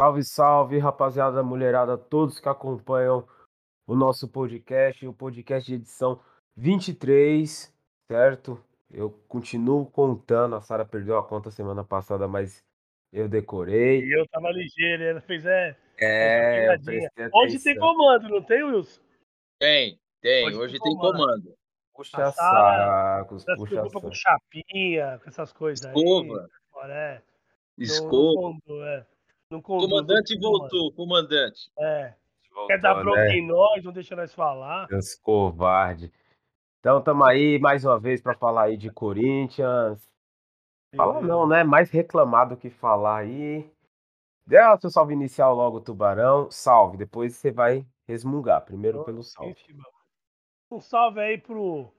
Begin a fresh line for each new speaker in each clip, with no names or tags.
Salve, salve, rapaziada, mulherada, todos que acompanham o nosso podcast, o podcast de edição 23, certo? Eu continuo contando, a Sara perdeu a conta semana passada, mas eu decorei.
E eu tava ligeiro, ele fez é.
É,
Hoje tem comando, não tem, Wilson?
Tem, tem. Hoje, Hoje tem comando. comando.
Puxa sacos, puxa
sacos. com chapinha, com essas coisas
Escova.
aí. É.
Escova.
É.
no comandante voltou, comandante.
É. Voltou, Quer dar bronca né? em nós, não deixa nós falar.
Deus covarde. Então estamos aí mais uma vez para falar aí de Corinthians. Falar não, né? Mais reclamar do que falar aí. Dê o seu salve inicial logo, Tubarão. Salve, depois você vai resmungar. Primeiro pelo salve.
Um salve aí pro.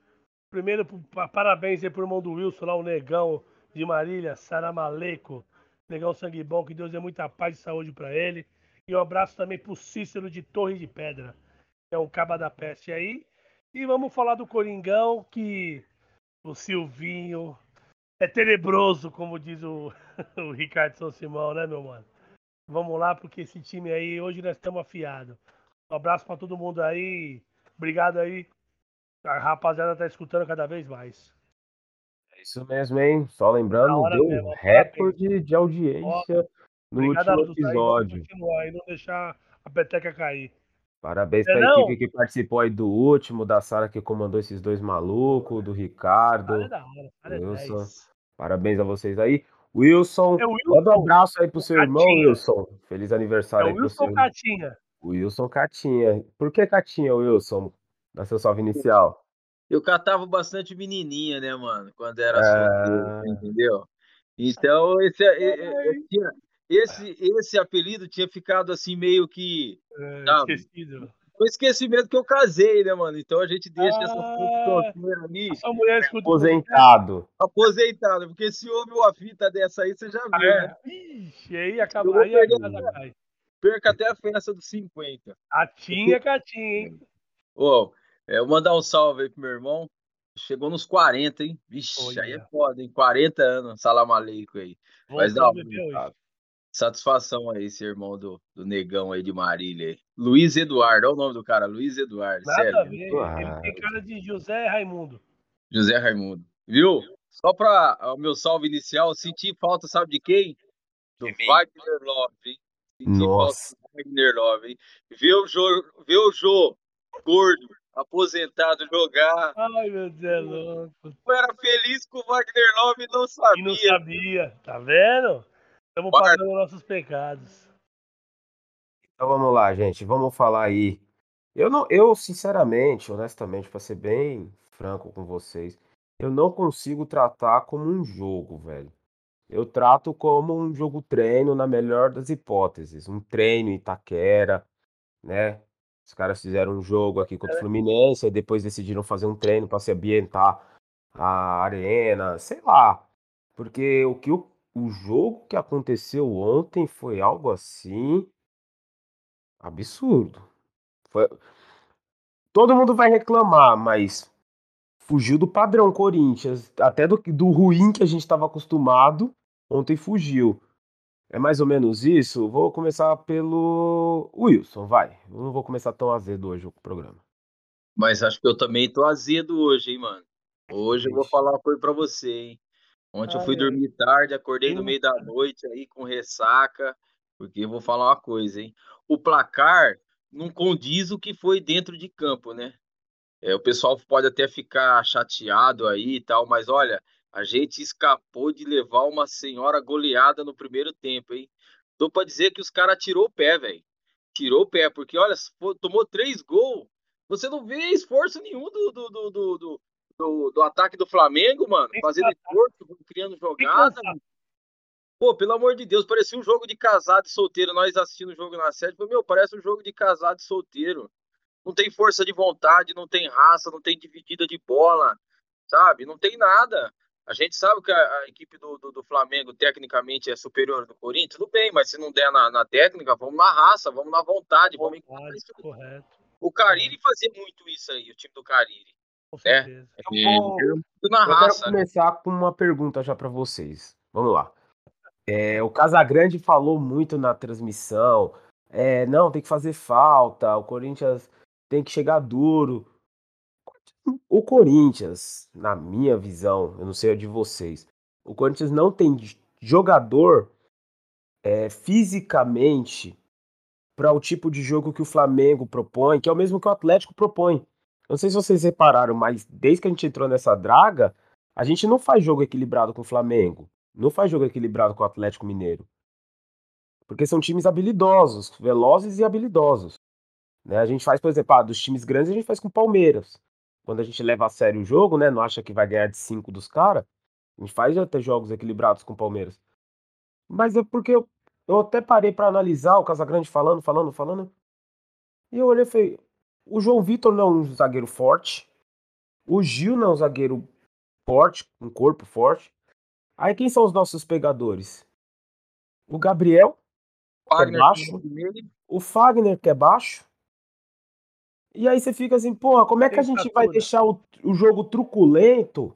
Primeiro, parabéns aí pro irmão do Wilson lá, o Negão de Marília, Saramaleco. Negão sangue bom, que Deus dê muita paz e saúde para ele. E um abraço também pro Cícero de Torre de Pedra, que é um caba da peste aí. E vamos falar do Coringão, que o Silvinho é tenebroso, como diz o, o Ricardo São Simão, né, meu mano? Vamos lá, porque esse time aí, hoje nós estamos afiados. Um abraço para todo mundo aí. Obrigado aí. A rapaziada tá escutando cada vez mais.
É isso mesmo, hein? Só lembrando, deu mesmo, recorde de audiência Ó, no último episódio. Aí,
não deixar a peteca cair.
Parabéns é para a equipe que participou aí do último, da Sara que comandou esses dois malucos, do Ricardo.
da hora, é
Wilson. Parabéns a vocês aí. Wilson, é Wilson, manda um abraço aí pro seu Catinha. irmão, Wilson. Feliz aniversário é aí pro
Wilson
seu
Catinha.
Wilson Catinha. Por que Catinha, Wilson? Da seu salve inicial.
Eu catava bastante menininha, né, mano? Quando era é... solteiro, entendeu? Então, esse, esse, esse, esse apelido tinha ficado assim meio que.
É, esquecido.
Foi esquecimento que eu casei, né, mano? Então a gente deixa ah, essa ali.
A mulher
aposentado.
Aposentado, porque se houve uma fita dessa aí, você já viu,
é. né? Ixi, aí acaba. Aí
a Perca até a festa dos 50.
A tinha, catinha, hein?
Ô, oh, é, eu mandar um salve aí pro meu irmão. Chegou nos 40, hein? Vixe, Olha. aí é foda, hein? 40 anos, salam aleikum aí. Mas dá um, Satisfação aí, esse irmão do, do negão aí de Marília. Luiz Eduardo, olha o nome do cara, Luiz Eduardo.
Nada sério. a ver, ele tem cara de José Raimundo.
José Raimundo. Viu? Só para o meu salve inicial, senti falta, sabe de quem? Do Wagner Love, hein?
Senti Nossa.
falta do Wagner Love, hein? Vê o Jô, vê o Jô, gordo, aposentado, jogar.
Ai, meu Deus, é louco.
Eu era feliz com o Wagner Love e não sabia.
E não sabia, tá vendo? Estamos pagando nossos pecados.
Então vamos lá, gente. Vamos falar aí. Eu não, eu sinceramente, honestamente, para ser bem franco com vocês, eu não consigo tratar como um jogo, velho. Eu trato como um jogo treino na melhor das hipóteses, um treino em Itaquera, né? Os caras fizeram um jogo aqui contra o é. Fluminense, e depois decidiram fazer um treino para se ambientar a arena, sei lá. Porque o que o o jogo que aconteceu ontem foi algo assim absurdo. Foi... Todo mundo vai reclamar, mas fugiu do padrão Corinthians, até do, do ruim que a gente estava acostumado, ontem fugiu. É mais ou menos isso? Vou começar pelo Wilson, vai. Eu não vou começar tão azedo hoje o programa.
Mas acho que eu também tô azedo hoje, hein, mano. Hoje eu vou falar uma coisa pra você, hein. Ontem eu fui dormir tarde, acordei no meio da noite aí com ressaca, porque eu vou falar uma coisa, hein? O placar não condiz o que foi dentro de campo, né? É, o pessoal pode até ficar chateado aí e tal, mas olha, a gente escapou de levar uma senhora goleada no primeiro tempo, hein? Tô para dizer que os caras tirou o pé, velho. Tirou o pé, porque olha, tomou três gols. Você não vê esforço nenhum do, do, do, do, do, do ataque do Flamengo, mano, fazendo esforço, criando jogada. Pô, pelo amor de Deus, parecia um jogo de casado e solteiro. Nós assistindo o jogo na sede, meu, parece um jogo de casado e solteiro. Não tem força de vontade, não tem raça, não tem dividida de bola, sabe? Não tem nada. A gente sabe que a, a equipe do, do, do, Flamengo tecnicamente é superior do Corinthians, tudo bem, mas se não der na, na técnica, vamos na raça, vamos na vontade, vamos
isso. Correto.
O Cariri fazia muito isso aí, o time do Cariri.
É,
eu, vou, eu, raça, quero começar com uma pergunta já para vocês. Vamos lá. É, o Casagrande falou muito na transmissão. É, não, tem que fazer falta. O Corinthians tem que chegar duro. O Corinthians, na minha visão, eu não sei a de vocês, o Corinthians não tem jogador é, fisicamente para o tipo de jogo que o Flamengo propõe, que é o mesmo que o Atlético propõe. Não sei se vocês repararam, mas desde que a gente entrou nessa draga, a gente não faz jogo equilibrado com o Flamengo. Não faz jogo equilibrado com o Atlético Mineiro. Porque são times habilidosos, velozes e habilidosos. Né? A gente faz, por exemplo, ah, dos times grandes a gente faz com o Palmeiras. Quando a gente leva a sério o jogo, né? Não acha que vai ganhar de 5 dos caras. A gente faz até jogos equilibrados com o Palmeiras. Mas é porque eu, eu até parei para analisar o Casagrande falando, falando, falando. E eu olhei e falei: o João Vitor não é um zagueiro forte. O Gil não é um zagueiro forte, um corpo forte. Aí quem são os nossos pegadores? O Gabriel, que é baixo. O Fagner, que é baixo. E aí você fica assim, porra, como é que a gente vai deixar o, o jogo truculento?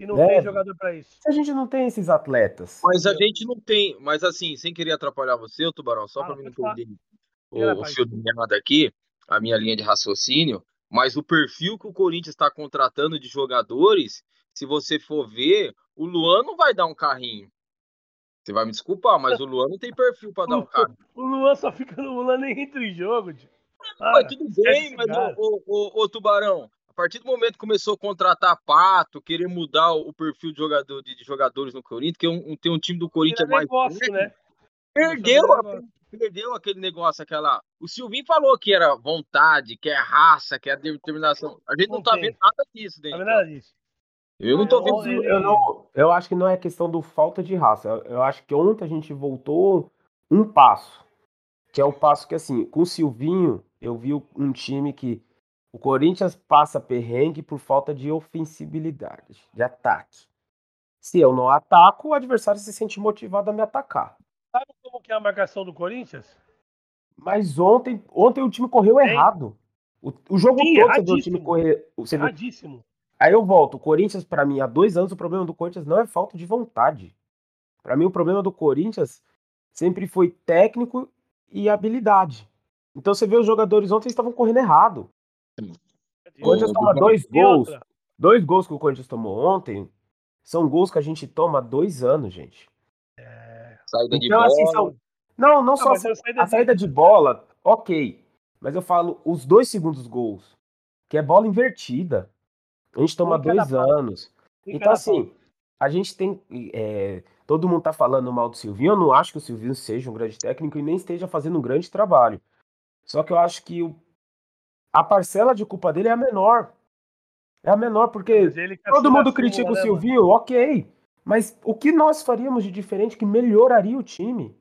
E não né? tem jogador para isso.
Se a gente não tem esses atletas.
Mas a gente não tem. Mas assim, sem querer atrapalhar você, o Tubarão, só ah, para mim não perder o, o fio de meada aqui, a minha linha de raciocínio. Mas o perfil que o Corinthians está contratando de jogadores, se você for ver, o Luan não vai dar um carrinho. Você vai me desculpar, mas o Luan não tem perfil para dar um carrinho.
O Luan só fica no Luan nem entra em jogo, tio.
Mas tudo bem, mas o, o, Tubarão, a partir do momento que começou a contratar Pato, querer mudar o perfil de, jogador, de, de jogadores no Corinthians, que é um, tem um time do Corinthians mais.
Negócio, né?
Perdeu, perdeu aquele negócio, aquela. O Silvinho falou que era vontade, que é raça, que é determinação. A gente não, não tá vendo nada disso dentro. Não nada disso. Eu não tô vendo.
Eu, não, eu acho que não é questão do falta de raça. Eu acho que ontem a gente voltou um passo. Que é o passo que, assim, com o Silvinho, eu vi um time que o Corinthians passa perrengue por falta de ofensibilidade, de ataque. Se eu não ataco, o adversário se sente motivado a me atacar.
Sabe como que é a marcação do Corinthians?
Mas ontem, ontem o time correu errado. O, o jogo Sim, todo você viu o time correr. Você
erradíssimo. Viu?
Aí eu volto. O Corinthians, para mim, há dois anos, o problema do Corinthians não é falta de vontade. Para mim, o problema do Corinthians sempre foi técnico e habilidade. Então você vê os jogadores ontem estavam correndo errado. O Corinthians toma dois gols. Dois gols que o Corinthians tomou ontem são gols que a gente toma há dois anos, gente.
É... Saída então, de assim, bola. São...
Não, não, não só a, saída, a saída de bola, ok. Mas eu falo os dois segundos gols, que é bola invertida. A gente toma dois anos. Então, assim, a gente tem. É, todo mundo tá falando mal do Silvinho. Eu não acho que o Silvinho seja um grande técnico e nem esteja fazendo um grande trabalho. Só que eu acho que o, a parcela de culpa dele é a menor. É a menor, porque todo mundo critica o né, Silvio, ok. Mas o que nós faríamos de diferente que melhoraria o time?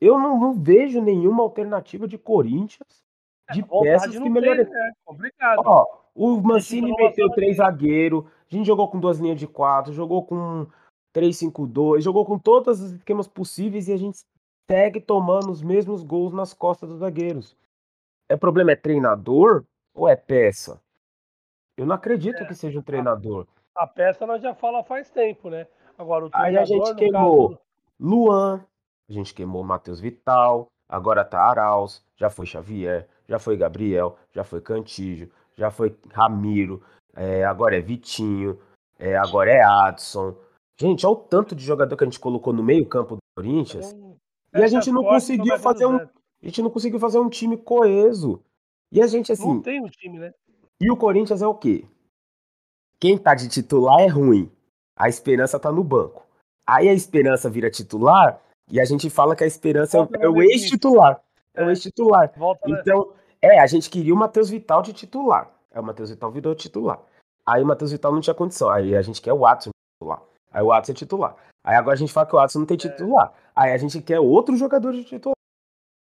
Eu não, não vejo nenhuma alternativa de Corinthians de é, peças que melhoraria. É
complicado.
Ó, o Mancini meteu três zagueiros, a gente jogou com duas linhas de quatro, jogou com 3-5-2, jogou com todos os esquemas possíveis e a gente segue tomando os mesmos gols nas costas dos zagueiros. É problema é treinador ou é peça? Eu não acredito é, que seja um treinador.
A, a, peça nós já fala faz tempo, né? Agora o
Aí a gente queimou caso... Luan, a gente queimou Matheus Vital, agora tá Arauz, já foi Xavier, já foi Gabriel, já foi Cantígio, já foi Ramiro, é, agora é Vitinho, é, agora é Adson. Gente, olha o tanto de jogador que a gente colocou no meio-campo do Corinthians. Então, e a gente não conseguiu fazer um. A gente não conseguiu fazer um time coeso. E a gente, assim.
Não tem um time, né?
E o Corinthians é o quê? Quem tá de titular é ruim. A esperança tá no banco. Aí a esperança vira titular e a gente fala que a esperança é, é o ex-titular. É, é, o ex-titular. Então, é, a gente queria o Matheus Vital de titular. Aí o Matheus Vital virou titular. Aí o Matheus Vital não tinha condição. Aí a gente quer o Watson titular. Aí o Watson é titular. Aí agora a gente fala que o Watson não tem é. titular. Aí a gente quer outro jogador de titular.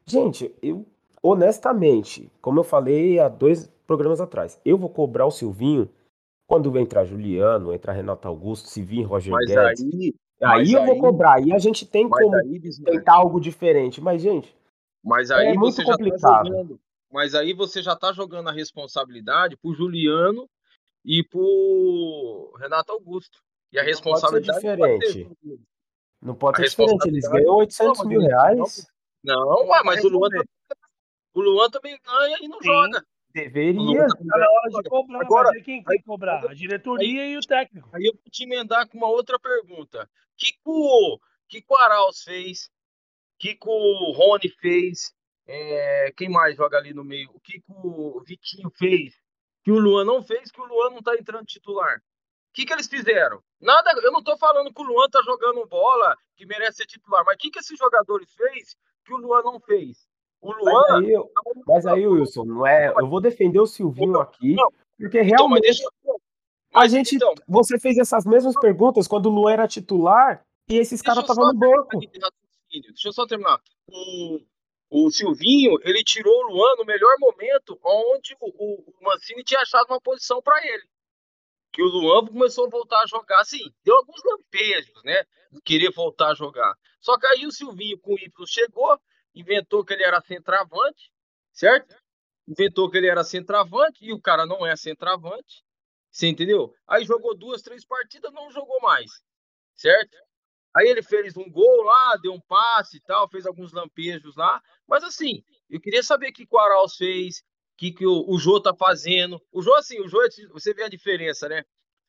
Gente, eu honestamente, como eu falei há dois programas atrás, eu vou cobrar o Silvinho quando entrar Juliano, entrar Renato Augusto, se vir Roger mas Guedes. Aí, aí eu aí, vou cobrar. E a gente tem como aí, tentar algo diferente. Mas, gente,
mas aí é muito tá complicado. Tá mas aí você já tá jogando a responsabilidade pro Juliano e pro Renato Augusto. E a responsabilidade
pode ser diferente. Não pode ser diferente, eles ganham 800 mil reais.
Não, ué, mas o Luan, também, o Luan também ganha e não Sim. joga.
Deveria.
Tá na hora de cobrar. Agora, mas quem tem que cobrar? A diretoria aí, e o técnico.
Aí eu vou te emendar com uma outra pergunta. O que, que, o, que, que o Arauz fez? O que, que o Rony fez? É, quem mais joga ali no meio? O que, que o Vitinho fez? Que o Luan não fez, que o Luan não tá entrando titular. O que, que eles fizeram? Nada, eu não tô falando que o Luan tá jogando bola que merece ser titular, mas o que, que esses jogadores fez que o Luan não fez? O Luan.
Mas aí, mas aí, Wilson, não é. Eu vou defender o Silvinho aqui, porque realmente. Então, mas mas a gente. Então, você fez essas mesmas perguntas quando o Luan era titular e esses caras estavam no banco.
Deixa eu só terminar. O, o Silvinho, ele tirou o Luan no melhor momento, onde o, o Mancini tinha achado uma posição para ele. Que o Luan começou a voltar a jogar, assim, deu alguns lampejos, né? Querer voltar a jogar. Só que aí o Silvinho com o Y chegou, inventou que ele era centroavante, certo? Inventou que ele era centroavante e o cara não é centroavante. Você entendeu? Aí jogou duas, três partidas, não jogou mais, certo? Aí ele fez um gol lá, deu um passe e tal, fez alguns lampejos lá. Mas assim, eu queria saber o que o Arauz fez, o que, que o, o Jô tá fazendo. O Jô, assim, o Jô, você vê a diferença, né?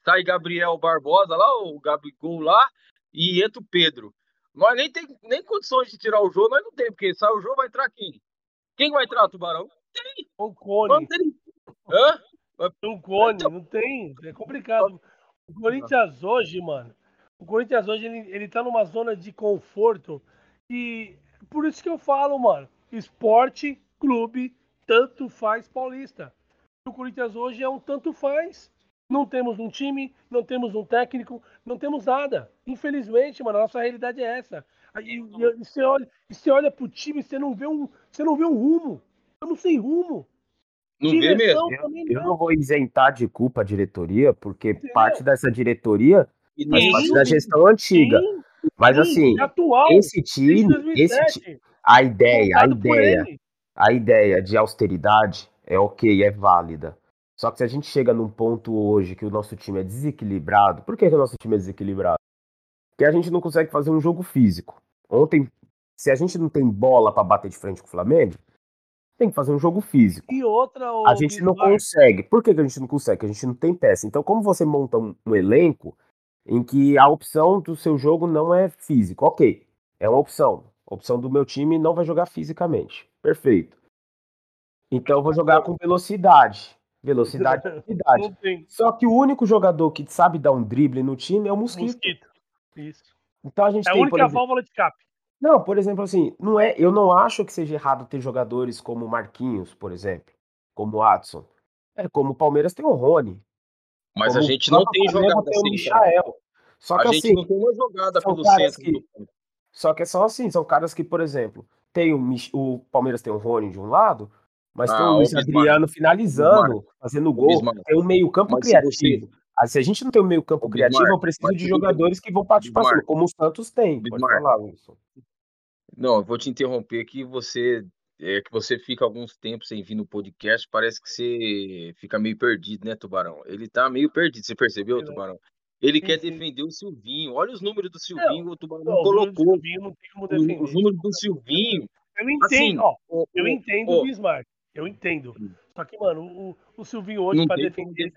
Sai Gabriel Barbosa lá, o Gabigol lá, e entra o Pedro. Nós nem tem nem condições de tirar o jogo, nós não tem, porque sai o jogo, vai entrar quem? Quem vai entrar, Tubarão?
Tem. O Cone. Hã? Um Cone, então... não tem. É complicado. O Corinthians hoje, mano, o Corinthians hoje, ele, ele tá numa zona de conforto e por isso que eu falo, mano, esporte, clube, tanto faz paulista. O Corinthians hoje é um tanto faz. Não temos um time, não temos um técnico, não temos nada. Infelizmente, mano, a nossa realidade é essa. E, e, você olha, e você olha pro time, você não vê um, você não vê um rumo. Estamos sem rumo.
Não vê mesmo.
Eu, eu, não vou isentar de culpa a diretoria, porque Entendeu? parte dessa diretoria faz parte da gestão antiga. Sim, Mas sim, assim, atual, esse time, esse, a ideia, a ideia, a ideia de austeridade é ok, é válida. Só que se a gente chega num ponto hoje que o nosso time é desequilibrado, por que, que o nosso time é desequilibrado? Porque a gente não consegue fazer um jogo físico. Ontem, se a gente não tem bola para bater de frente com o Flamengo, tem que fazer um jogo físico.
E outra.
A gente não consegue. Por que, que a gente não consegue? Porque a gente não tem peça. Então, como você monta um, um elenco em que a opção do seu jogo não é físico? Ok, é uma opção. A opção do meu time não vai jogar fisicamente. Perfeito. Então eu vou jogar com velocidade. Velocidade e velocidade. Só que o único jogador que sabe dar um drible no time é o Mosquito. Mosquito.
Isso.
Então a gente
é
tem,
a única exemplo... válvula de escape.
Não, por exemplo, assim, não é, eu não acho que seja errado ter jogadores como Marquinhos, por exemplo, como Watson. É como o Palmeiras tem o Rony.
Mas a gente não tem jogada tem assim. Michael.
Só que
a
assim,
não tem uma jogada pelo centro.
Que, do... Só que são assim, são caras que, por exemplo, tem o, o Palmeiras tem o Rony de um lado, mas ah, tem o Luiz Adriano finalizando, fazendo gol. Tem um meio-campo criativo. Ah, se a gente não tem um meio-campo criativo, eu preciso de jogadores que vão partir para cima, como o Santos tem. Pode falar, Wilson.
Não, eu vou te interromper aqui. Você é que você fica alguns tempos sem vir no podcast, parece que você fica meio perdido, né, Tubarão? Ele tá meio perdido, você percebeu, Tubarão? Ele quer sim. defender o Silvinho. Olha os números do Silvinho, não, o Tubarão não, colocou. Silvinho não tem como defender. Os números do Silvinho.
Eu entendo, assim, ó, eu entendo o Bismarck. Eu entendo. Hum. Só que, mano, o, o Silvinho hoje, para defender.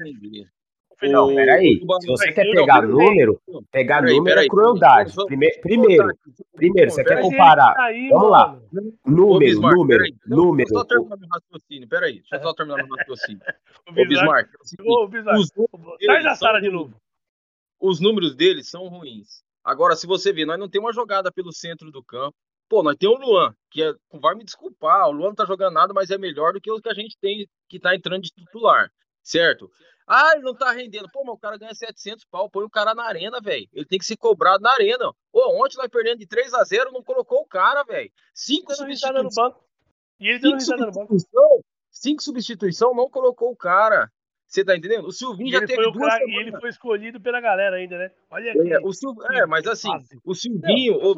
Não, peraí. Se você quer pegar não, número, pegar peraí, número é crueldade. Primeiro, primeiro, primeiro você quer comparar. Vamos lá. Número, número, número. Deixa eu
só terminar meu raciocínio. Peraí, deixa eu só terminar meu raciocínio. Ô, Bismarck.
Ô, Bismarck. Sai da sala de novo.
Os números deles são ruins. Agora, se você ver, nós não temos uma jogada pelo centro do campo. Pô, nós temos o Luan, que é, vai me desculpar, o Luan não tá jogando nada, mas é melhor do que o que a gente tem que tá entrando de titular, certo? Ah, ele não tá rendendo. Pô, mas o cara ganha 700 pau, põe o cara na arena, velho. Ele tem que ser cobrado na arena. Ô, ontem nós perdendo de 3 a 0 não colocou o cara, velho. Cinco substituições.
E ele deu risada no banco.
Cinco substituição, não colocou o cara. Você tá entendendo? O Silvinho já teve duas
cara, ele foi escolhido pela galera ainda, né? Olha aqui.
É, o Sil... é mas assim, o Silvinho, não, ô,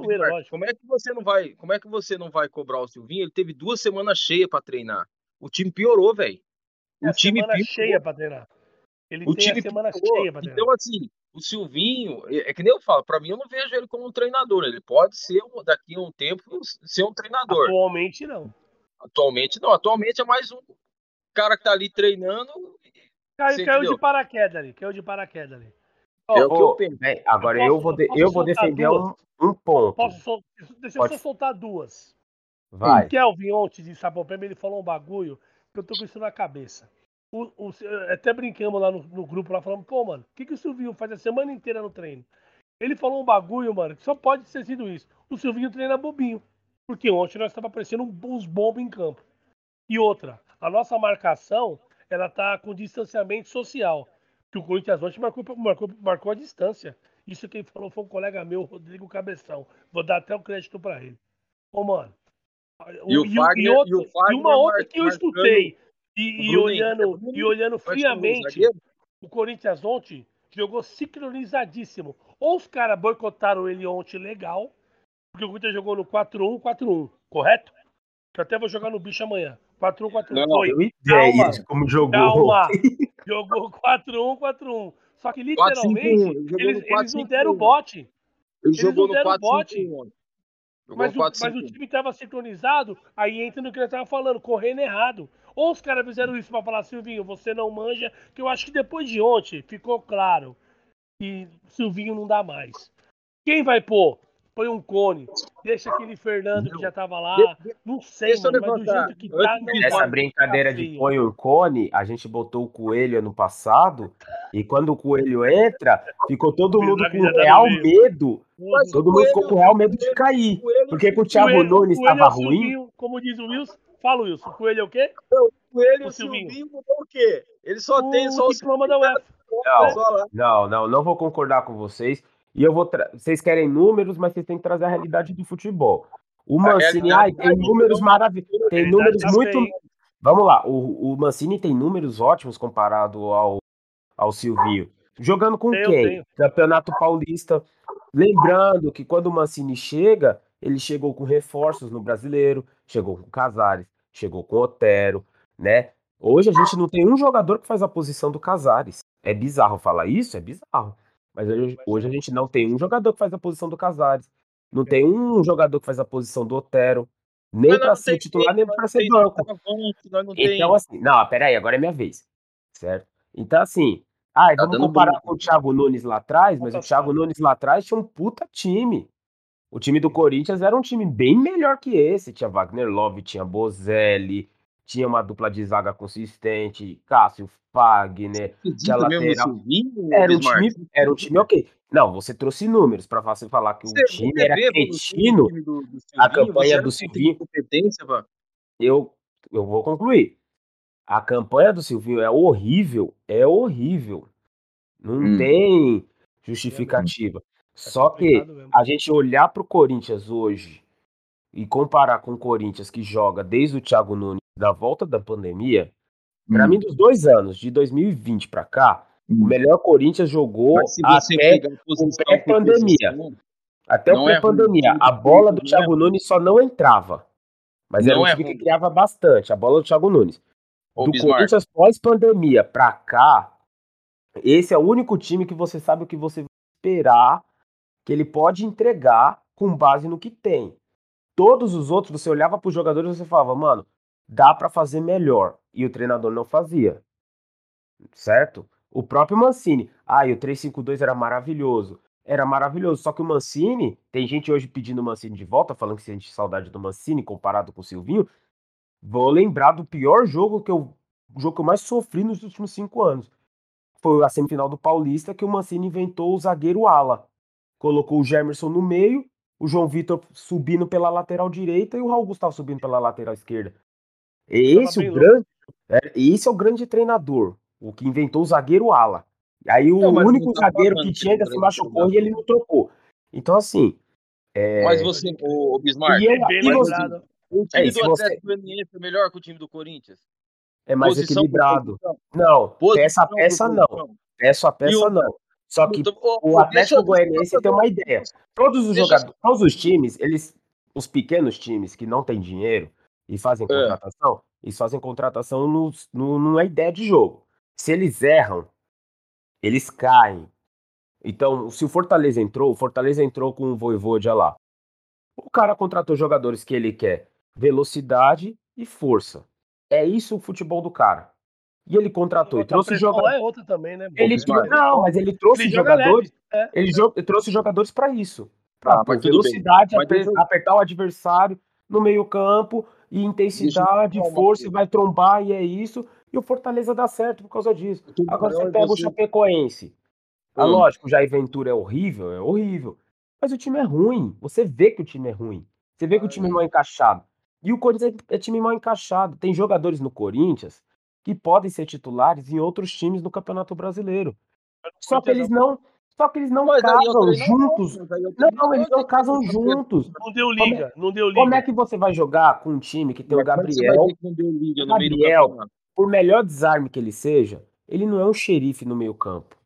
como é que você não vai, como é que você não vai cobrar o Silvinho? Ele teve duas semanas cheias para treinar. O time piorou, velho.
O é time semana piorou. cheia para treinar. Ele o time semana piorou. cheia para treinar.
Então assim, o Silvinho, é, é que nem eu falo, para mim eu não vejo ele como um treinador. Ele pode ser daqui a um tempo ser um treinador.
Atualmente não.
Atualmente não. Atualmente é mais um cara que tá ali treinando.
Caiu, caiu de paraquedas ali. Caiu de paraquedas ali.
Ó, o que eu penso. É, agora eu, posso, eu vou, de, eu vou defender um, um, ponto.
Posso, deixa Pode. eu só soltar duas.
Vai.
O Kelvin ontem de Sapopema, ele falou um bagulho que eu tô com isso na cabeça. O, o, até brincamos lá no, no, grupo, lá falando, pô, mano, o que, que o Silvinho faz a semana inteira no treino? Ele falou um bagulho, mano, que só pode ter sido isso. O Silvinho treina bobinho. Porque ontem nós estava aparecendo uns bombos em campo. E outra, a nossa marcação, ela tá com distanciamento social. Que o Corinthians ontem marcou, marcou, marcou a distância. Isso quem falou foi um colega meu, Rodrigo Cabeção. Vou dar até o crédito para ele. Ô, mano,
e, o Fagner, e, outro, e, o
e uma outra que eu escutei, e, e olhando, e olhando friamente, o Corinthians ontem jogou sincronizadíssimo. Ou os caras boicotaram ele ontem legal, porque o Corinthians jogou no 4-1, 4-1, correto? Que eu até vou jogar no bicho amanhã. 4-1, 4-1.
Foi. Eu ideia calma, como jogou.
Calma. jogou 4-1, 4-1. Só que literalmente 4, 5, eles, eles não deram bote. Ele
eles jogou não deram no 4, bote. 5,
mas, o, mas o time estava sincronizado, aí entra no que ele estava falando, correndo errado. Ou os caras fizeram isso para falar, Silvinho, você não manja, que eu acho que depois de ontem ficou claro que Silvinho não dá mais. Quem vai pôr? Põe um cone, deixa aquele Fernando que já estava lá. Não sei, mano, mas do jeito que tá.
Não Essa brincadeira de põe um cone, a gente botou o coelho ano passado, e quando o coelho entra, ficou todo mundo com real medo. Mas todo mundo ficou com real medo de cair. Porque com o Thiago coelho, Nunes estava é ruim.
Como diz o Wilson, fala Wilson, o coelho é o quê?
o coelho o Silvinho mudou o quê? Ele só o tem só o
diploma da UEFA.
Não, não, não, não vou concordar com vocês. E eu vou. Tra... Vocês querem números, mas vocês têm que trazer a realidade do futebol. O Mancini ai, tem números maravilhosos. Tem números muito. Vamos lá, o, o Mancini tem números ótimos comparado ao, ao Silvio. Jogando com eu quem? Tenho. Campeonato Paulista. Lembrando que quando o Mancini chega, ele chegou com reforços no brasileiro, chegou com Casares, chegou com Otero, né? Hoje a gente não tem um jogador que faz a posição do Casares. É bizarro falar isso? É bizarro. Mas hoje, hoje a gente não tem um jogador que faz a posição do Casares. Não tem um jogador que faz a posição do Otero. Nem para ser titular, nem para ser banco. Então, assim, não, peraí, agora é minha vez. Certo? Então, assim, ah, tá vamos comparar com o Thiago Nunes lá atrás, mas o Thiago Nunes lá atrás tinha um puta time. O time do Corinthians era um time bem melhor que esse. Tinha Wagner Love, tinha Bozelli, tinha uma dupla de zaga consistente, Cássio Fagner, tinha lateral. Era um, time, era um time ok. Não, você trouxe números para você falar que você, o time era cretino. a campanha do Silvinho.
Competência,
eu, eu vou concluir. A campanha do Silvinho é horrível, é horrível. Não hum. tem justificativa. É Só que a gente olhar para o Corinthians hoje e comparar com o Corinthians que joga desde o Thiago Nunes da volta da pandemia, hum. para mim, dos dois anos, de 2020 para cá, hum. o melhor Corinthians jogou até o pré-pandemia. Até o é pré-pandemia. É a bola do Thiago é Nunes só não entrava. Mas não era um é time é que criava bastante, a bola do Thiago Nunes. do Bismarck. Corinthians pós-pandemia pra cá, esse é o único time que você sabe o que você vai esperar que ele pode entregar com base no que tem. Todos os outros, você olhava para os jogadores e você falava, mano, dá para fazer melhor. E o treinador não fazia. Certo? O próprio Mancini. Ah, e o 352 era maravilhoso. Era maravilhoso. Só que o Mancini, tem gente hoje pedindo o Mancini de volta, falando que sente saudade do Mancini comparado com o Silvinho. Vou lembrar do pior jogo que eu. O jogo que eu mais sofri nos últimos cinco anos. Foi a semifinal do Paulista que o Mancini inventou o zagueiro ala. Colocou o Gemerson no meio, o João Vitor subindo pela lateral direita e o Raul Gustavo subindo pela lateral esquerda. Esse, o grande, é, esse é o grande treinador, o que inventou o zagueiro ala. Aí o não, único tá zagueiro que tinha ainda se machucou e ele não trocou. Então, assim. É...
Mas você, o, Bismarck,
e, ele,
e você, o time é, do Atlético Goianiense é melhor que o time do Corinthians?
É mais posição equilibrado. Não, posição peça a peça não. Peça a peça não. Só que o Atlético Goianiense tem uma ideia. Todos os jogadores, todos os times, eles, os pequenos times que não têm dinheiro, e fazem é. contratação, é. eles fazem contratação no, no, numa ideia de jogo. Se eles erram, eles caem. Então, se o Fortaleza entrou, o Fortaleza entrou com o Voivoda lá. O cara contratou jogadores que ele quer velocidade e força. É isso o futebol do cara. E ele contratou e trouxe jogadores.
é outra também, né?
Ele não, mas ele trouxe
Ele joga
jogadores.
leve, é.
Ele jo- trouxe jogadores para isso. Pra
Ah, tudo bem.
velocidade, aper- apertar o adversário no meio-campo e intensidade, força, e vai trombar e é isso. E o Fortaleza dá certo por causa disso. Agora você pega o Chapecoense. Ah,
Hum.
lógico, o Jair Ventura é horrível, é horrível. Mas o time é ruim. Você vê que o time é ruim. Você vê que o time é mal encaixado. E o Corinthians é é time mal encaixado. Tem jogadores no Corinthians que podem ser titulares em outros times no Campeonato Brasileiro. Só que eles não, só que eles não
Mas é o
casam juntos.
é o
Não,
treinador
eles não casam
saber.
juntos.
Não deu liga, não deu liga.
Como é que você vai jogar com um time que tem o
Mas como é
Gabriel?
não deu liga no meio do
Gabriel, por melhor desarme que ele seja, ele não é um xerife no meio campo.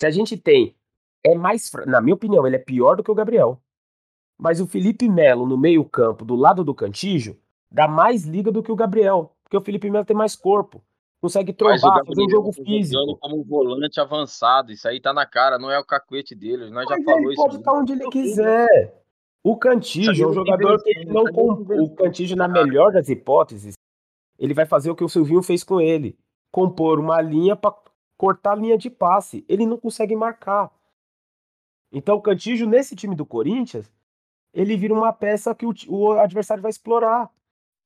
Se a gente tem, é mais, na minha opinião, ele é pior do que o Gabriel. Mas o Felipe Melo no meio campo, do lado do Cantígio, dá mais liga do que o Gabriel, porque o Felipe Melo tem mais corpo, consegue trombar, fazer um jogo
tá jogando
físico.
como um volante avançado. Isso aí tá na cara, não é o cacuete dele. Nós já
Mas
falou
ele
isso.
pode estar onde ele quiser. O Cantígio é um jogador que ele não
inversão, isso aí
com...
inversão.
O Cantígio, na melhor das hipóteses, ele vai fazer o que o Silvinho fez com ele: compor uma linha para cortar a linha de passe. Ele não consegue marcar. Então o Cantígio, nesse time do Corinthians, ele vira uma peça que o, o adversário vai explorar.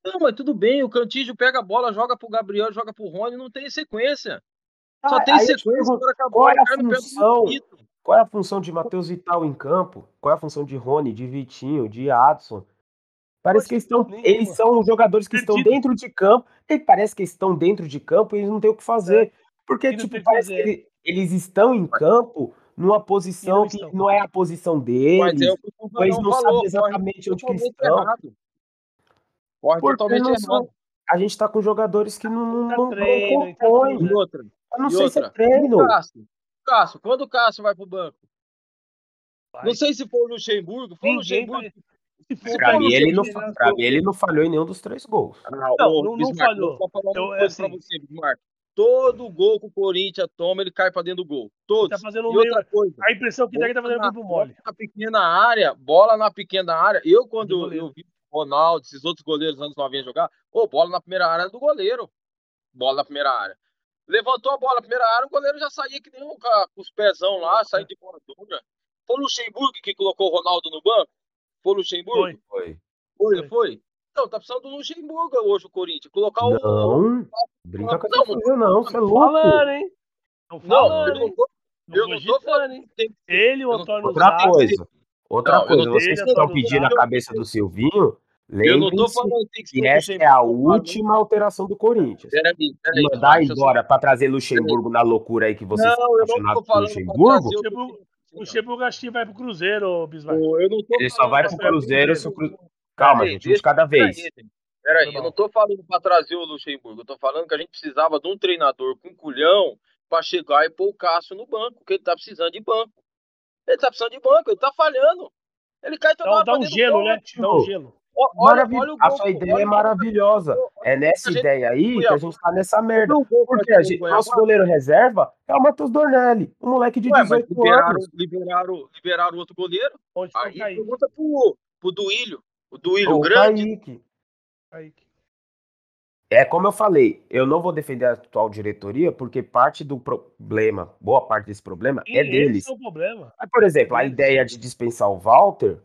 Não, mas tudo bem. O Cantígio pega a bola, joga pro Gabriel, joga pro Rony, não tem sequência. Só
Ah,
tem
aí eu te
sequência, agora acabou.
qual é a
não
função? Qual é a função de Matheus Vital em campo? Qual é a função de Rony, de Vitinho, de Adson? Parece que eles estão, eles são jogadores que estão dentro de campo, e parece que estão dentro de campo e eles não têm o que fazer. Porque,
E não
tipo,
tem
parece que
fazer.
ele- eles estão em campo numa posição
não
que não é a posição
Mas
deles,
é
eles
Tubarão
não
falou.
sabem exatamente onde que
totalmente
estão.
errado. Corre
Porque
totalmente errado.
são, a gente tá com jogadores que não, não,
Tá
não,
treino,
não compõem.
outra,
Eu não
E
sei se é
outra,
treino.
o Cássio. Cássio, quando o Cássio vai pro banco?
Vai.
Não sei se foi o Luxemburgo. Foi o
Ninguém
Luxemburgo.
vai-
Pra mim, ele não,
era.
pra mim, ele não falhou em nenhum dos três gols.
Ah,
Não, não- não
Bismarck,
falhou.
Vou só falar
Eu-
uma
é
coisa pra
assim.
você, Bismarck. Todo gol que o Corinthians toma, ele cai pra dentro do gol. Todos.
Tá fazendo
e
meio-
outra coisa.
A impressão que dá é que tá fazendo
bola
corpo
na,
mole.
na pequena área, bola na pequena área. Eu, quando
Do goleiro.
eu vi Ronaldo, esses outros goleiros antes não vinham jogar, ô, bola na primeira área do goleiro. Bola na primeira área. Levantou a bola na primeira área, o goleiro já saía que nem um ca- com os pezão lá, saindo de bola dura. Foi o Luxemburgo que colocou o Ronaldo no banco? Foi o Luxemburgo?
Foi.
Foi.
Foi,
Foi.
Então, tá precisando do Luxemburgo hoje o Corinthians. Colocar o.
Não, brinca com
Não,
coisa não, você é louco.
Falando, hein?
Não, eu
falando,
não
hein?
tô,
Tão
eu não tô falando
hein? Ele, o
Eu não-
Antônio
Outra
Zago,
coisa, outra
Não,
coisa, vocês que estão
que
pedindo a cabeça do Silvinho,
Eu não tô
lembrem-se
falando que tem que
que essa é a última alteração do Corinthians.
Peraí, peraí.
Mandar embora pra trazer Luxemburgo na loucura aí que vocês
Não,
estão apaixonados por Luxemburgo,
o
Luxemburgo-
Luxemburgo.
O Chepo Gasti vai pro Cruzeiro, ô Bismarck.
Ele só vai pro Cruzeiro se o. Cruzeiro... Calma, gente, um de cada vez.
Peraí,
Foi
eu não tô falando pra trazer o Luxemburgo, eu tô falando que a gente precisava de um treinador com culhão pra chegar e pôr o Cássio no banco, que ele tá precisando de banco. Ele tá precisando de banco, ele tá falhando. Ele cai toda
Dá,
hora
dá um gelo,
gol,
né?
tio.
Dá um gelo.
Ó, Olha,
Maravilha.
olha o
A
gol,
sua ideia
olha
é maravilhosa. É nessa
A gente-
ideia aí que a gente tá nessa merda. Porque a gente, nosso goleiro reserva é o Matheus Dornelli, um moleque de
Ué, mas
18
liberaram,
anos.
liberaram, liberaram o outro goleiro.
Onde o
Aí pergunta pro, pro Duílio. O Duílio
o
grande.
Kaique.
Kaique.
É como eu falei, eu não vou defender a atual diretoria porque parte do problema, boa parte desse problema
E
é deles.
Esse é o problema.
Mas, por exemplo, a ideia de dispensar o Walter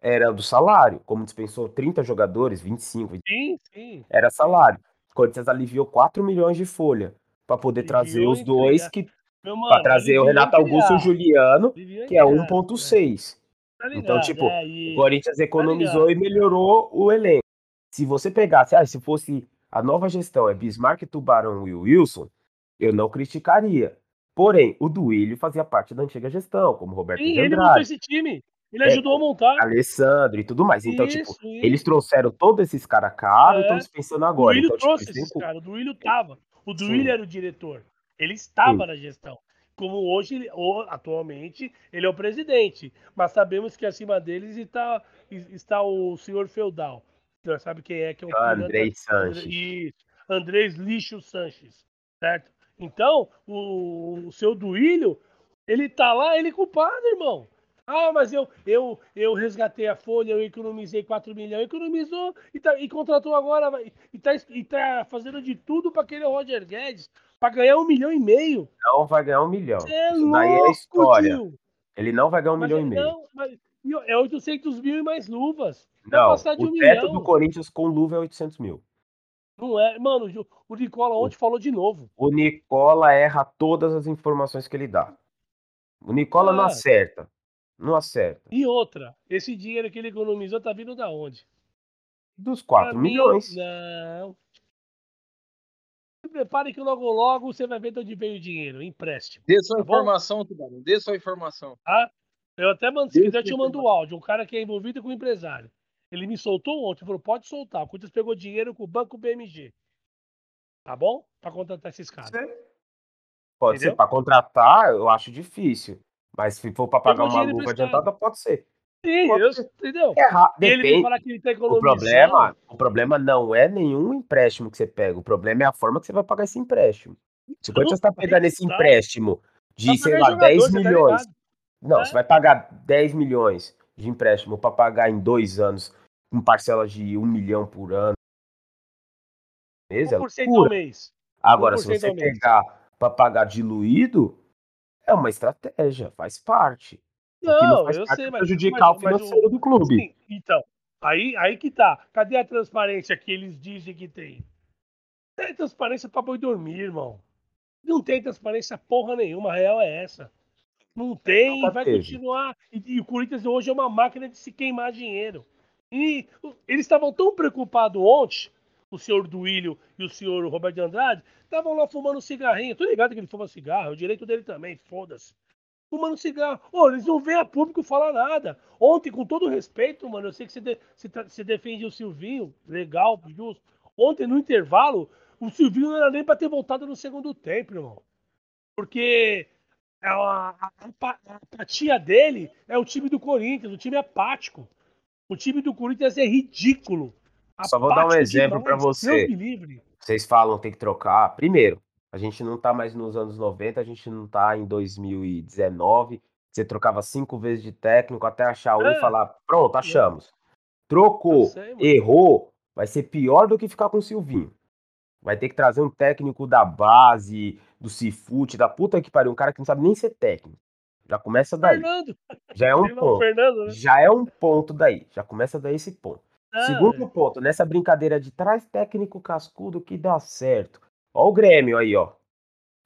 era do salário, como dispensou 30 jogadores, 25,
Sim, sim.
era salário. O Corinthians aliviou 4 milhões de folha para poder trazer os dois que para trazer o Renato Augusto e o. Juliano, que é
criar.
1.6.
Tá ligado,
Então, tipo,
é, e-
O Corinthians economizou
ligado.
e melhorou o elenco. Se você pegasse, ah, se fosse a nova gestão é Bismarck, Tubarão e Wilson, eu não criticaria. Porém, o Duílio fazia parte da antiga gestão, como Roberto
Sim,
de
ele montou esse time. Ele
É,
ajudou a montar.
Alessandro e tudo mais. Então,
Isso,
tipo,
isso.
eles trouxeram todos esses caras caros e
É.
estão dispensando
O
agora.
Duílio
Então, tipo,
trouxe
eles têm
esses
cu-
caras. O Duílio tava. O
Sim.
Duílio era o diretor. Ele estava
Sim.
na gestão. Como hoje, atualmente, ele é o presidente. Mas sabemos que acima deles está, está o senhor feudal. Você sabe quem é que é o pilantra?
Andrei Sanches.
Isso. Andrés Lixo Sanches. Certo? Então, o, o seu Duílio Ele tá lá, ele é culpado, irmão. Ah, mas eu, eu, eu resgatei a folha, eu economizei 4 milhões, economizou e, tá, e contratou agora, e tá, e tá fazendo de tudo para aquele Roger Guedes, para ganhar um milhão e meio.
Não vai ganhar um milhão.
É Isso daí é história. Tio.
Ele não vai ganhar um mas milhão e meio. Não,
mas, é 800 mil e mais luvas.
Não, o um teto milhão. do Corinthians com luva é 800 mil.
Não é, mano, o Nicola ontem falou de novo.
O Nicola erra todas as informações que ele dá. O Nicola ah. não acerta. Não acerta.
E outra, esse dinheiro que ele economizou tá vindo da onde?
Dos 4 pra milhões.
Mim, não. Se prepare que logo logo você vai ver de onde veio o dinheiro, empréstimo.
Dê sua tá informação, Tubarão. Dê sua informação.
Ah, eu até mando, se quiser, eu te mando o áudio. Um cara que é envolvido com o empresário. Ele me soltou ontem, falou: pode soltar. O Corinthians pegou dinheiro com o Banco BMG. Tá bom? Pra contratar esses caras.
Pode Entendeu? ser. Pra contratar, eu acho difícil. Mas se for pra pagar uma luva adiantada, pode ser.
Sim,
pode
eu,
ser.
entendeu?
É, Depende. Ele falar que ele tá o problema, o problema não é nenhum empréstimo que você pega. O problema é a forma que você vai pagar esse empréstimo. Se o Corinthians tá pegando esse tá. empréstimo de, sei lá, jogador, 10 tá milhões. Tá não, é. você vai pagar 10 milhões de empréstimo para pagar em dois anos com parcelas de um milhão por ano.
Beleza? 1% ao mês.
Agora, se você pegar para pagar diluído, é uma estratégia, faz parte.
Não, não faz eu parte sei,
mas prejudicar mas, o financeiro do clube. Sim,
então, aí, aí que tá. Cadê a transparência que eles dizem que tem? Tem transparência para boi dormir, irmão. Não tem transparência porra nenhuma, a real é essa. Não tem, vai continuar. E, e, o Corinthians hoje é uma máquina de se queimar dinheiro. E eles estavam tão preocupados ontem, o senhor Duílio e o senhor Roberto de Andrade, estavam lá fumando cigarrinho. Tô ligado que ele fuma cigarro, é o direito dele também, foda-se. Fumando cigarro. Ô, eles não vêm a público falar nada. Ontem, com todo respeito, mano, eu sei que você, de, você, você defende o Silvinho, legal, justo. Ontem, no intervalo, o Silvinho não era nem pra ter voltado no segundo tempo, irmão. Porque a, a, a, a apatia dele é o time do Corinthians, o time apático. O time do Corinthians é ridículo.
Só vou dar um exemplo para você. Vocês falam tem que trocar. Primeiro, a gente não tá mais nos anos 90, a gente não tá em 2019. Você trocava cinco vezes de técnico até achar um é. e falar, pronto, achamos. Trocou, sei, errou, vai ser pior do que ficar com o Silvinho. Vai ter que trazer um técnico da base, do Cifute, da puta que pariu, um cara que não sabe nem ser técnico. Já começa daí. Fernando. Já é um ponto. Fernando, né? Já é um ponto daí. Já começa daí esse ponto. Ah, Segundo é. ponto, nessa brincadeira de traz técnico cascudo que dá certo. Ó o Grêmio aí, ó.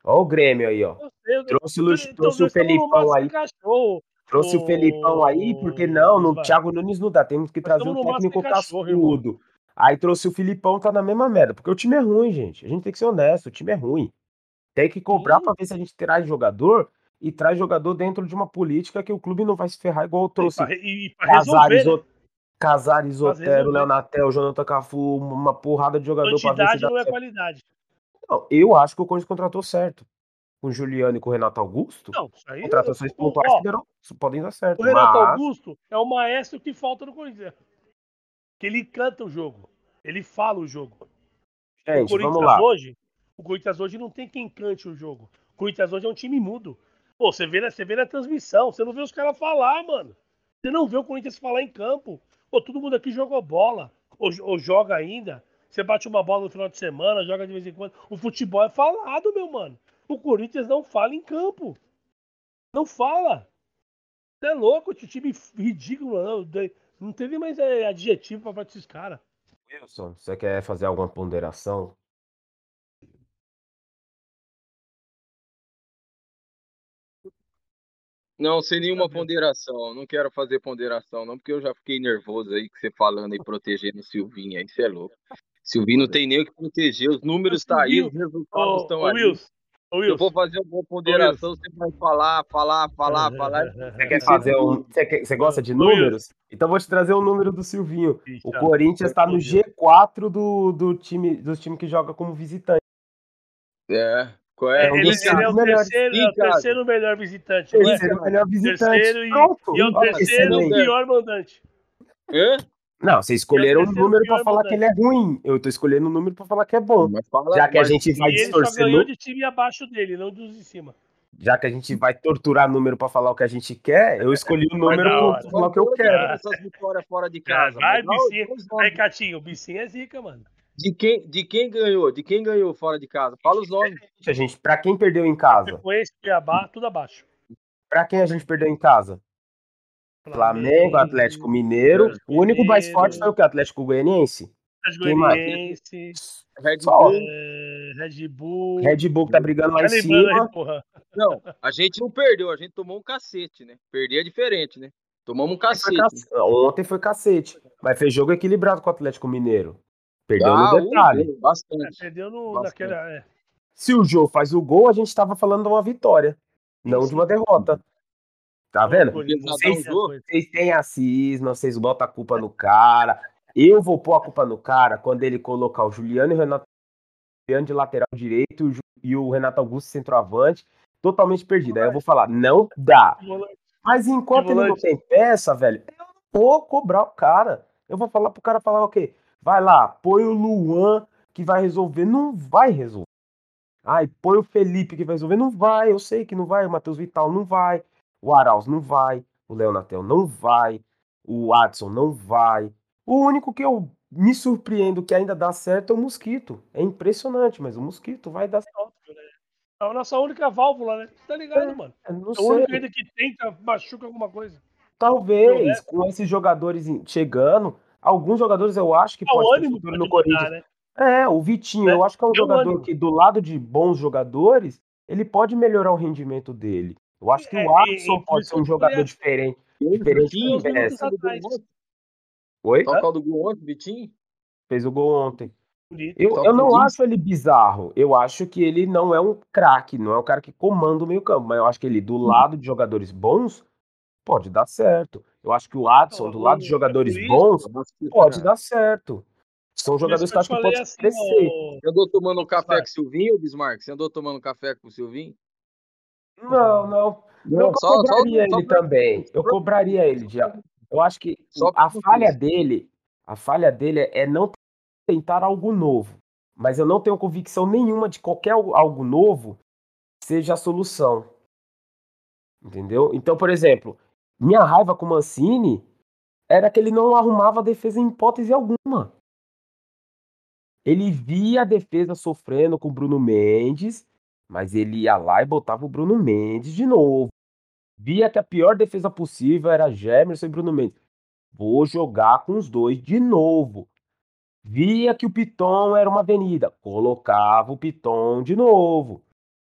Ó o Grêmio aí, ó. Sei, trouxe, o, trouxe o Felipão aí. Cachorro. Trouxe o... o Felipão aí, porque não, no Thiago Nunes não dá. Temos que trazer um técnico cascudo. Aí trouxe o Filipão, tá na mesma merda. Porque o time é ruim, gente. A gente tem que ser honesto, o time é ruim. Tem que cobrar para ver se a gente traz jogador e traz jogador dentro de uma política que o clube não vai se ferrar igual trouxe
e pra, e Casares, né?
Casares Otero, Leonatel, Jonathan Cafu, uma porrada de jogador
para ver se dá não é certo. qualidade.
Não, eu acho que o Corinthians contratou certo. Com o Juliano e com o Renato Augusto. Não, isso aí. Contratações pontuais ó, deram, podem dar certo.
O Renato mas... Augusto é o maestro que falta no Corinthians. Que ele canta o jogo. Ele fala o jogo.
Gente, o vamos lá.
hoje, o Corinthians hoje não tem quem cante o jogo. O Corinthians hoje é um time mudo. Pô, você vê, na, você vê na transmissão, você não vê os caras falar, mano. Você não vê o Corinthians falar em campo. Pô, todo mundo aqui jogou bola, ou, ou, joga ainda. Você bate uma bola no final de semana, joga de vez em quando. O futebol é falado, meu mano. O Corinthians não fala em campo. Não fala. Você é louco, esse time ridículo. Não, não teve mais é, adjetivo pra falar desses caras.
Wilson, você quer fazer alguma ponderação
Não, sem nenhuma ponderação. Não quero fazer ponderação, não, porque eu já fiquei nervoso aí que você falando e protegendo o Silvinho aí, você é louco. Silvinho não tem nem o que proteger, os números estão tá aí, os resultados estão aí. Wilson, eu vou fazer uma ponderação, você vai falar, falar, falar, falar.
Você quer fazer um. Você, quer, você gosta de números? Então vou te trazer o um número do Silvinho. O Corinthians está no G4 do, do time, do time que joga como visitante.
É. Qual é?
Ele, ele é o terceiro, é o terceiro melhor visitante.
Terceiro melhor visitante.
Terceiro e, e é o terceiro pior mandante.
Hã?
Não, vocês escolheram um número para falar que ele é ruim. Eu tô escolhendo um número para falar que é bom. Fala, Já que a gente vai distorcer. Ele só
ganhou de time abaixo dele, não dos de cima.
já que a gente vai torturar número para falar o que a gente quer, eu escolhi o número para falar o que eu quero.
Essas vitórias fora de casa.
Vai, Bicinha. Aí, Catinho, Bicinha é zica, mano.
De quem, de quem ganhou? De quem ganhou fora de casa? Fala os nomes.
A gente, para quem perdeu em casa?
Foi esse Cuiabá, tudo abaixo.
Para quem a gente perdeu em casa? Flamengo, Atlético Mineiro. Atlético o único mais forte foi o que? Atlético Goianiense?
Atlético Goianiense.
Red Bull.
É, Red Bull.
Red Bull que tá brigando lá em cima.
Não, a gente não perdeu, a gente tomou um cacete, né? Perder é diferente, né? Tomamos um cacete.
Ontem foi cacete. Mas fez jogo equilibrado com o Atlético Mineiro. Perdeu ah, no detalhe.
bastante.
É, perdeu no, bastante. naquela. É.
Se o Jô faz o gol, a gente tava falando de uma vitória, não de uma derrota. Tá vendo? Vocês, vocês têm a cisma, vocês botam a culpa no cara. Eu vou pôr a culpa no cara quando ele colocar o Juliano e o Renato de lateral direito e o Renato Augusto centroavante, totalmente perdido. Aí eu vou falar, não dá. Mas enquanto ele não tem peça, velho, eu não vou cobrar o cara. Eu vou falar pro cara falar o quê? Vai lá, põe o Luan que vai resolver. Não vai resolver. Ai, põe o Felipe que vai resolver. Não vai, eu sei que não vai. O Matheus Vital não vai. O Arauz não vai. O Leonatel não vai. O Adson não vai. O único que eu me surpreendo que ainda dá certo é o Mosquito. É impressionante, mas o Mosquito vai dar certo.
É a nossa única válvula, né? Tá ligado, é, mano? Não é o único ainda que tenta, machuca alguma coisa.
Talvez, com esses jogadores chegando, alguns jogadores eu acho que
é pode ter futuro no Corinthians. Né?
É, o Vitinho, é. eu acho que é um jogador ânimo. que, do lado de bons jogadores, ele pode melhorar o rendimento dele. Eu acho que é, o Alisson pode ser um jogador diferente. Diferente
do Oi? Toca o do gol ontem, Vitinho?
Fez o gol ontem. Eu, eu não acho ele bizarro. Eu acho que ele não é um craque, não é um cara que comanda o meio campo. Mas eu acho que ele, do hum. lado de jogadores bons, pode dar certo. Eu acho que o Adson, do lado de jogadores bons, pode dar certo. São jogadores que eu acho que podem assim, crescer.
Você andou tomando café com o Silvinho, Bismarck? Você andou tomando café com o Silvinho?
Não, não. Não, eu só, cobraria só, ele só, também. Eu cobraria ele já. Eu acho que a falha dele, a falha dele é não tentar algo novo. Mas eu não tenho convicção nenhuma de qualquer algo novo seja a solução. Entendeu? Então, por exemplo, minha raiva com o Mancini era que ele não arrumava a defesa em hipótese alguma. Ele via a defesa sofrendo com o Bruno Mendes, mas ele ia lá e botava o Bruno Mendes de novo. Via que a pior defesa possível era Gemerson e Bruno Mendes. Vou jogar com os dois de novo. Via que o Piton era uma avenida. Colocava o Piton de novo.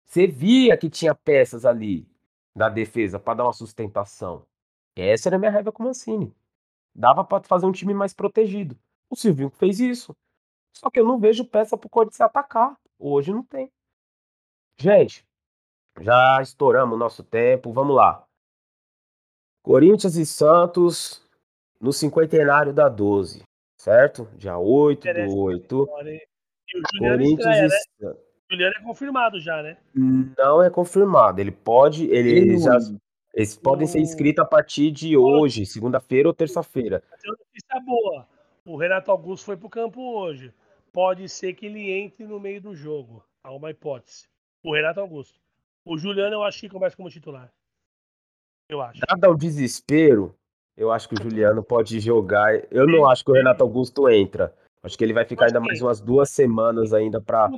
Você via que tinha peças ali na defesa para dar uma sustentação. Essa era a minha raiva com o Mancini. Dava para fazer um time mais protegido. O Silvinho fez isso. Só que eu não vejo peça pro Corinthians se atacar. Hoje não tem. Gente, já estouramos o nosso tempo. Vamos lá. Corinthians e Santos no cinquentenário da 12, certo? Dia 8 do 8.
E o Juliano Corinthians estreia, e... né? O Juliano é confirmado já, né?
Não é confirmado. Ele pode. Ele já, eles podem ser inscritos a partir de hoje, segunda-feira ou terça-feira.
Tem uma notícia boa. O Renato Augusto foi pro campo hoje. Pode ser que ele entre no meio do jogo. Há uma hipótese. O Renato Augusto. O Juliano eu acho que começa como titular. Eu acho.
Dado o desespero, eu acho que o Juliano pode jogar. Eu não acho que o Renato Augusto entra. Acho que ele vai ficar ainda mais umas duas semanas ainda para.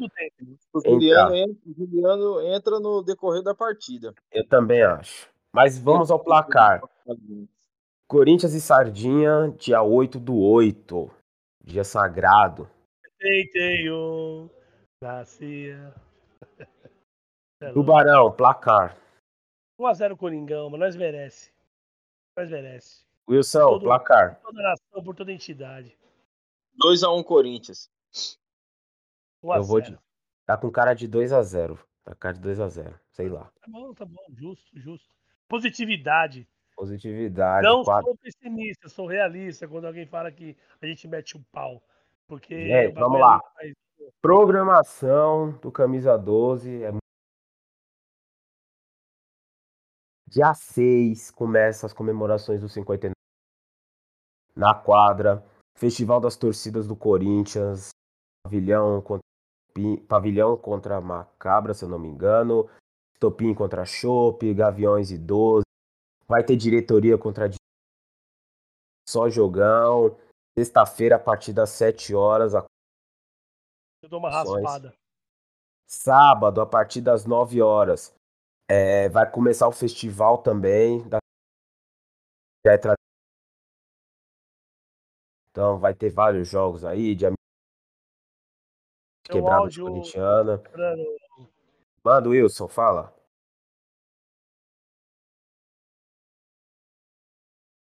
O Juliano entra, o Juliano entra no decorrer da partida.
Eu também acho. Mas vamos ao placar. Corinthians e Sardinha, dia 8 do 8. Dia sagrado.
Teiteio, nascia.
É Tubarão, placar.
1x0 Coringão, mas nós merece. Nós merece.
Wilson, todo, placar.
Por toda nação, por toda entidade.
2x1 Corinthians.
1 Eu vou de... Tá com cara de 2x0. Tá com cara de 2x0. Sei lá.
Tá bom, tá bom. Justo, justo. Positividade.
Positividade.
Não quatro... sou pessimista, sou realista quando alguém fala que a gente mete o um pau. Porque.
É, vamos lá. Programação do Camisa 12 é Dia 6 começa as comemorações do 59 na quadra. Festival das torcidas do Corinthians. Pavilhão contra, pavilhão contra Macabra, se eu não me engano. Topim contra Chopp, Gaviões e 12. Vai ter diretoria contra só jogão. Sexta-feira, a partir das 7 horas. A...
Eu dou uma raspada.
Sábado, a partir das 9 horas. É, vai começar o festival também. Da... É. Então vai ter vários jogos aí de quebrada áudio... corintiana. Manda, Wilson, fala.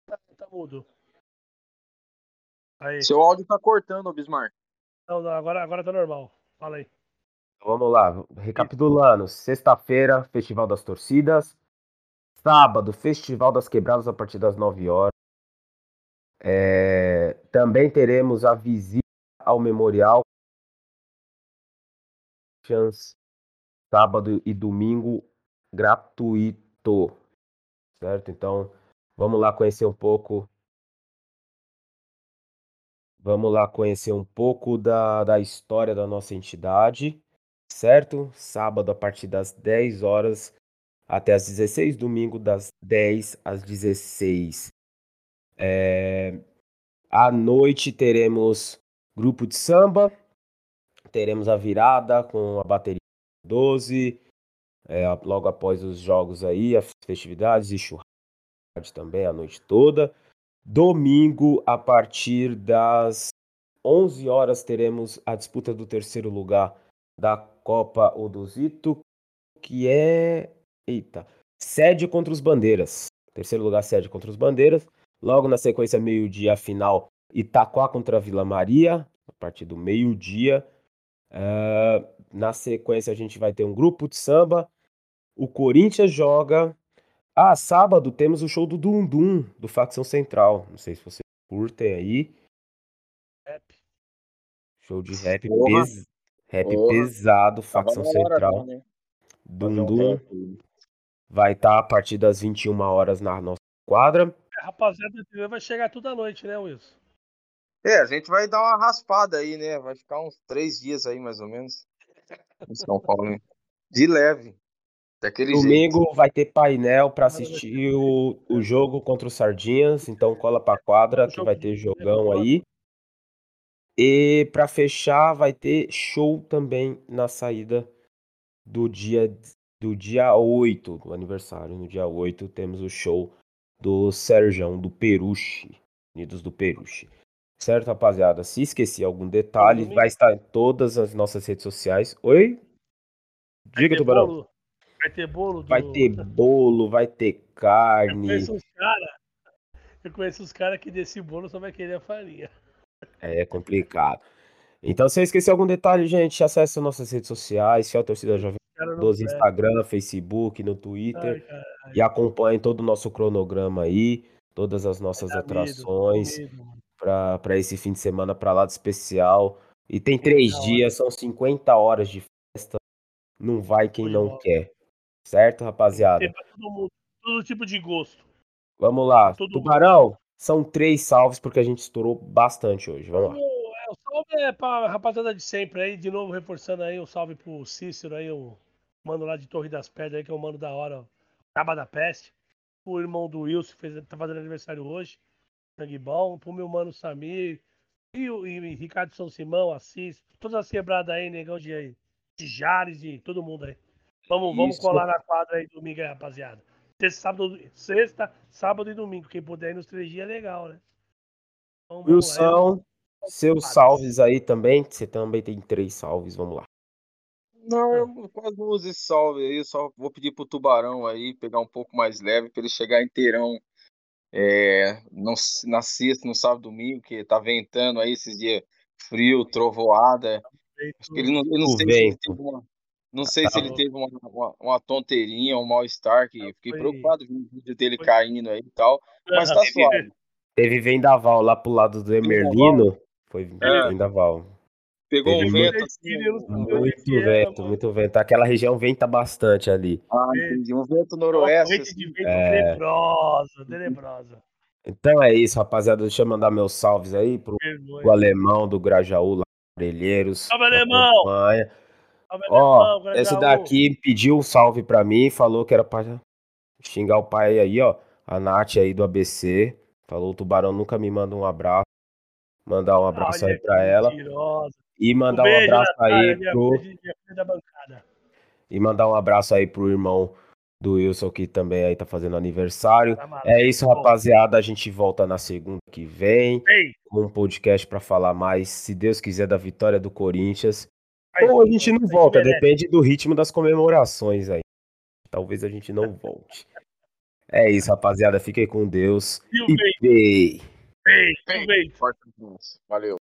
Tá, tá mudo.
Aí. Seu áudio tá cortando, Bismarck.
Não, não, agora, agora tá normal. Fala aí.
Vamos lá, recapitulando. Sexta-feira, Festival das Torcidas. Sábado, Festival das Quebradas a partir das 9 horas. É... Também teremos a visita ao Memorial. Sábado e domingo gratuito. Certo? Então, vamos lá conhecer um pouco Vamos lá conhecer um pouco da, da história da nossa entidade, certo? Sábado a partir das 10 horas até as 16, domingo das 10 às 16. É... À noite teremos grupo de samba, teremos a virada com a bateria 12, é, logo após os jogos aí, as festividades e churrasco também a noite toda. Domingo, a partir das 11 horas, teremos a disputa do terceiro lugar da Copa Odozito, que é. Eita! Sede contra os Bandeiras. Terceiro lugar, sede contra os Bandeiras. Logo na sequência, meio-dia, final Itaquá contra Vila Maria, a partir do meio-dia. Uh, na sequência, a gente vai ter um grupo de samba. O Corinthians joga ah, sábado temos o show do Dum Dum, do Facção Central. Não sei se vocês curtem aí.
Rap.
Show de rap, pes... rap pesado, Facção Central. né? Dum Dum. Vai estar tá a partir das 21 horas na nossa quadra.
É, rapaziada, vai chegar tudo à noite, né, Wilson?
É, a gente vai dar uma raspada aí, né? Vai ficar uns três dias aí, mais ou menos. Em São Paulo, né? De leve.
Daquele Domingo jeito. vai ter painel para assistir o, o jogo contra o Sardinhas, então cola para quadra que vai ter jogão aí. E para fechar vai ter show também na saída do dia do dia 8, do aniversário, no dia 8 temos o show do Serjão do Peruche, Unidos do Peruche. Certo, rapaziada? Se esqueci algum detalhe, vai estar em todas as nossas redes sociais. Oi? Diga, Tubarão.
Vai ter bolo? Do...
Vai ter bolo, vai ter carne. Eu conheço
os caras. Eu conheço os caras que desse bolo só vai querer a farinha.
É complicado. Então, se eu esquecer algum detalhe, gente, acesse nossas redes sociais, se a torcida jovem dos Instagram, Facebook, no Twitter Ai, e acompanhe todo o nosso cronograma aí, todas as nossas é atrações para esse fim de semana para lá especial. E tem três dias, são 50 horas de festa. Não vai quem não quer. Certo, rapaziada? Tem pra
todo mundo, todo tipo de gosto.
Vamos lá. Tubarão, mundo. São três salves porque a gente estourou bastante hoje. Vamos lá.
É, o salve é pra rapaziada de sempre aí, de novo reforçando aí, um salve pro Cícero aí, o mano lá de Torre das Pedras aí, que é um mano da hora, Caba da Peste. O irmão do Wilson, que fez, tá fazendo aniversário hoje. Sangue bom. Pro meu mano Samir. E o e Ricardo São Simão, Assis. Todas as quebradas aí, negão de, de Jares e todo mundo aí. Vamos, vamos colar na quadra aí domingo aí, rapaziada. Sexta, sábado, sexta, sábado e domingo. Quem puder ir nos três dias é legal, né?
Então, Wilson, seus salves aí também. Você também tem três salves, vamos lá.
Não, eu quase não uso esse salve aí. Eu só vou pedir pro Tubarão aí pegar um pouco mais leve para ele chegar inteirão é, não, na sexta, no sábado domingo, que tá ventando aí esses dias frio, trovoada. Acho que ele não, eu não sei se ele teve uma, não sei se ele teve uma, uma, uma tonteirinha, um mal-estar, que fiquei preocupado com o vídeo dele caindo aí e tal, mas tá suave.
Teve vendaval lá pro lado do Emerlino, foi é. vendaval.
Pegou Teve um vento
assim, muito vento, muito vento. Aquela região venta bastante ali.
Ah, entendi. Um vento noroeste.
Uma de vento é... tenebrosa, tenebrosa.
Então é isso, rapaziada. Deixa eu mandar meus salves aí pro, pro alemão do Grajaú, lá.
Salve, alemão! Acompanha.
Ó, esse daqui pediu um salve pra mim, falou que era pra xingar o pai aí, ó. A Nath aí do ABC. Falou, o Tubarão nunca me manda um abraço. Mandar um abraço Olha aí pra ela. Mentirosa. E mandar um, um abraço aí pro. E mandar um abraço aí pro irmão do Wilson, que também aí tá fazendo aniversário. Tá é isso, rapaziada. A gente volta na segunda que vem. Ei. Um podcast para falar mais, se Deus quiser, da vitória do Corinthians. Ou a gente não volta, depende do ritmo das comemorações aí. Talvez a gente não volte. É isso, rapaziada. Fiquem com Deus. E, e
Valeu.